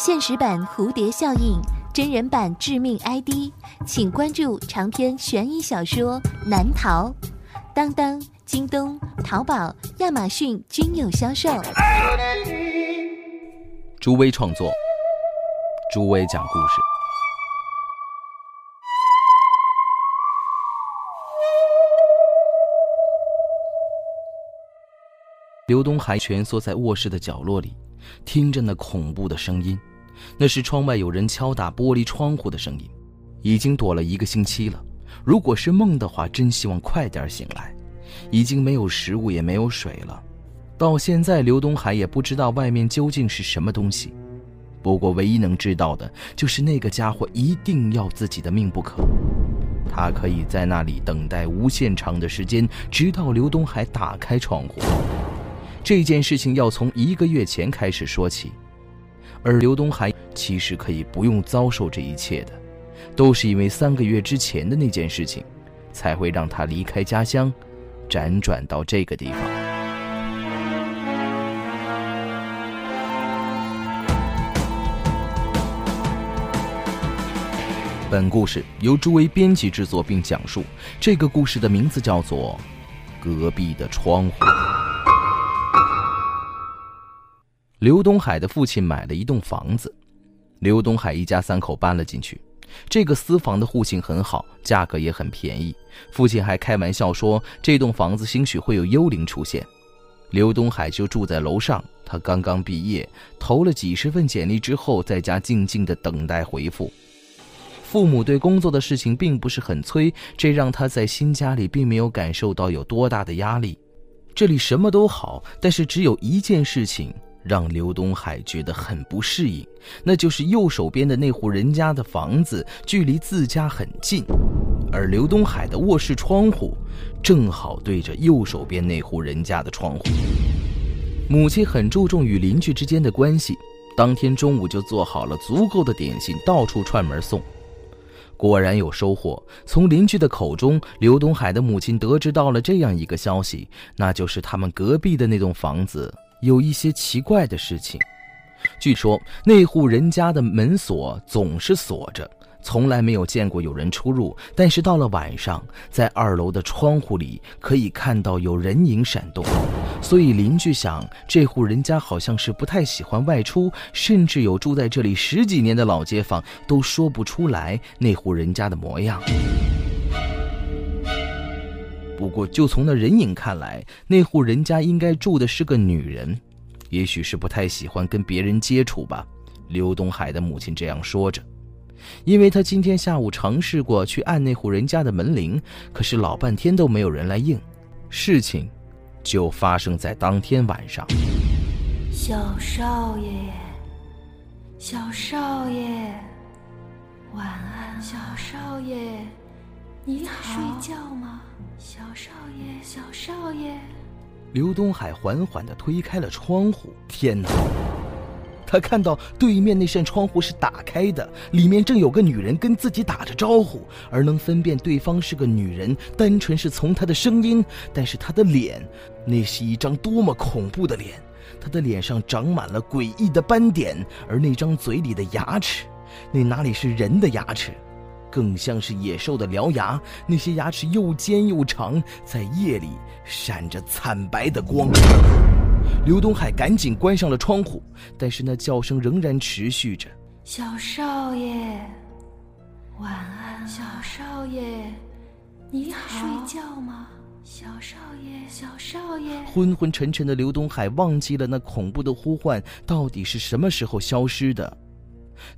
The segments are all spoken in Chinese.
现实版蝴蝶效应，真人版致命 ID，请关注长篇悬疑小说《难逃》，当当、京东、淘宝、亚马逊均有销售。朱威创作，朱威讲故事。刘东海蜷缩在卧室的角落里，听着那恐怖的声音，那是窗外有人敲打玻璃窗户的声音。已经躲了一个星期了，如果是梦的话，真希望快点醒来。已经没有食物，也没有水了。到现在，刘东海也不知道外面究竟是什么东西。不过，唯一能知道的就是那个家伙一定要自己的命不可。他可以在那里等待无限长的时间，直到刘东海打开窗户。这件事情要从一个月前开始说起，而刘东海其实可以不用遭受这一切的，都是因为三个月之前的那件事情，才会让他离开家乡，辗转到这个地方。本故事由朱威编辑制作并讲述，这个故事的名字叫做《隔壁的窗户》。刘东海的父亲买了一栋房子，刘东海一家三口搬了进去。这个私房的户型很好，价格也很便宜。父亲还开玩笑说，这栋房子兴许会有幽灵出现。刘东海就住在楼上。他刚刚毕业，投了几十份简历之后，在家静静的等待回复。父母对工作的事情并不是很催，这让他在新家里并没有感受到有多大的压力。这里什么都好，但是只有一件事情。让刘东海觉得很不适应，那就是右手边的那户人家的房子距离自家很近，而刘东海的卧室窗户正好对着右手边那户人家的窗户。母亲很注重与邻居之间的关系，当天中午就做好了足够的点心，到处串门送。果然有收获，从邻居的口中，刘东海的母亲得知到了这样一个消息，那就是他们隔壁的那栋房子。有一些奇怪的事情。据说那户人家的门锁总是锁着，从来没有见过有人出入。但是到了晚上，在二楼的窗户里可以看到有人影闪动，所以邻居想，这户人家好像是不太喜欢外出，甚至有住在这里十几年的老街坊都说不出来那户人家的模样。不过，就从那人影看来，那户人家应该住的是个女人，也许是不太喜欢跟别人接触吧。刘东海的母亲这样说着，因为他今天下午尝试过去按那户人家的门铃，可是老半天都没有人来应。事情就发生在当天晚上。小少爷，小少爷，晚安，小少爷，你在睡觉吗？小少爷，小少爷。刘东海缓缓地推开了窗户。天哪！他看到对面那扇窗户是打开的，里面正有个女人跟自己打着招呼，而能分辨对方是个女人，单纯是从她的声音。但是她的脸，那是一张多么恐怖的脸！她的脸上长满了诡异的斑点，而那张嘴里的牙齿，那哪里是人的牙齿？更像是野兽的獠牙，那些牙齿又尖又长，在夜里闪着惨白的光。刘东海赶紧关上了窗户，但是那叫声仍然持续着。小少爷，晚安。小少爷，你在睡觉吗？小少爷，小少爷。昏昏沉沉的刘东海忘记了那恐怖的呼唤到底是什么时候消失的。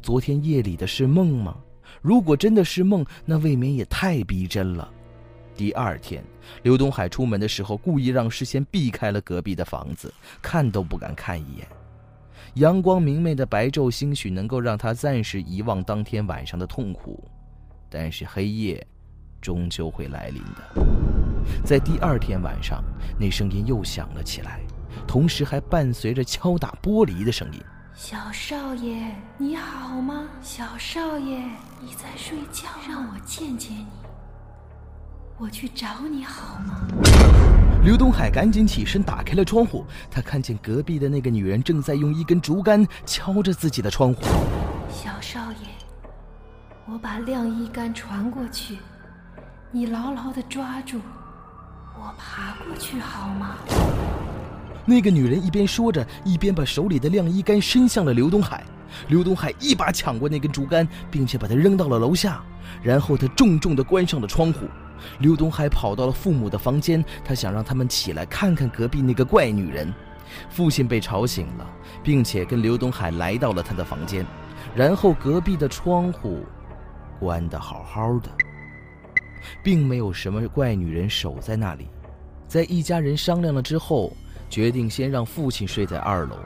昨天夜里的是梦吗？如果真的是梦，那未免也太逼真了。第二天，刘东海出门的时候，故意让视线避开了隔壁的房子，看都不敢看一眼。阳光明媚的白昼，兴许能够让他暂时遗忘当天晚上的痛苦，但是黑夜终究会来临的。在第二天晚上，那声音又响了起来，同时还伴随着敲打玻璃的声音。小少爷，你好吗？小少爷，你在睡觉？让我见见你，我去找你好吗？刘东海赶紧起身打开了窗户，他看见隔壁的那个女人正在用一根竹竿敲着自己的窗户。小少爷，我把晾衣杆传过去，你牢牢的抓住，我爬过去好吗？那个女人一边说着，一边把手里的晾衣杆伸向了刘东海。刘东海一把抢过那根竹竿，并且把它扔到了楼下，然后他重重地关上了窗户。刘东海跑到了父母的房间，他想让他们起来看看隔壁那个怪女人。父亲被吵醒了，并且跟刘东海来到了他的房间，然后隔壁的窗户关得好好的，并没有什么怪女人守在那里。在一家人商量了之后，决定先让父亲睡在二楼。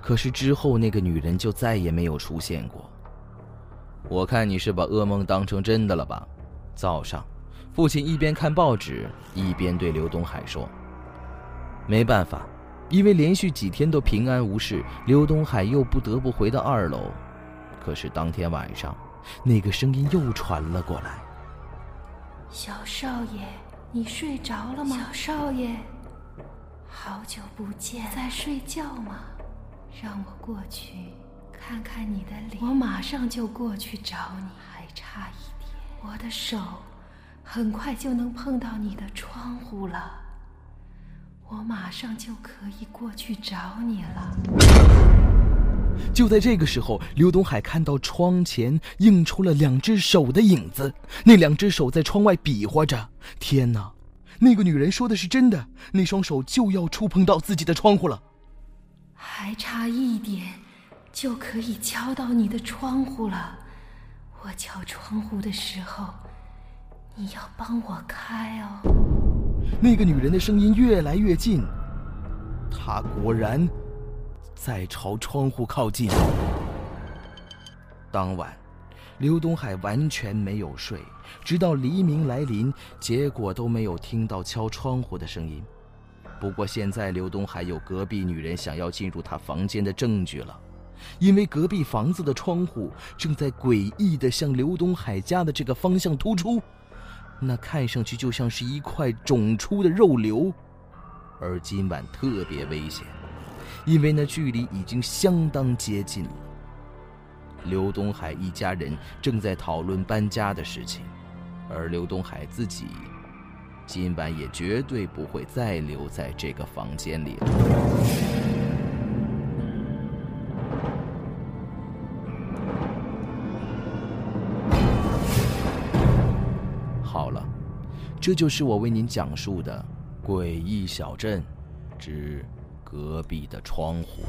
可是之后那个女人就再也没有出现过。我看你是把噩梦当成真的了吧？早上。父亲一边看报纸，一边对刘东海说：“没办法，因为连续几天都平安无事，刘东海又不得不回到二楼。可是当天晚上，那个声音又传了过来：‘小少爷，你睡着了吗？’小少爷，好久不见，在睡觉吗？让我过去看看你的脸。我马上就过去找你。还差一点，我的手。”很快就能碰到你的窗户了，我马上就可以过去找你了。就在这个时候，刘东海看到窗前映出了两只手的影子，那两只手在窗外比划着。天哪，那个女人说的是真的，那双手就要触碰到自己的窗户了。还差一点，就可以敲到你的窗户了。我敲窗户的时候。你要帮我开哦！那个女人的声音越来越近，她果然在朝窗户靠近。当晚，刘东海完全没有睡，直到黎明来临，结果都没有听到敲窗户的声音。不过现在，刘东海有隔壁女人想要进入他房间的证据了，因为隔壁房子的窗户正在诡异的向刘东海家的这个方向突出。那看上去就像是一块肿出的肉瘤，而今晚特别危险，因为那距离已经相当接近了。刘东海一家人正在讨论搬家的事情，而刘东海自己今晚也绝对不会再留在这个房间里了。好了这就是我为您讲述的《诡异小镇之隔壁的窗户》。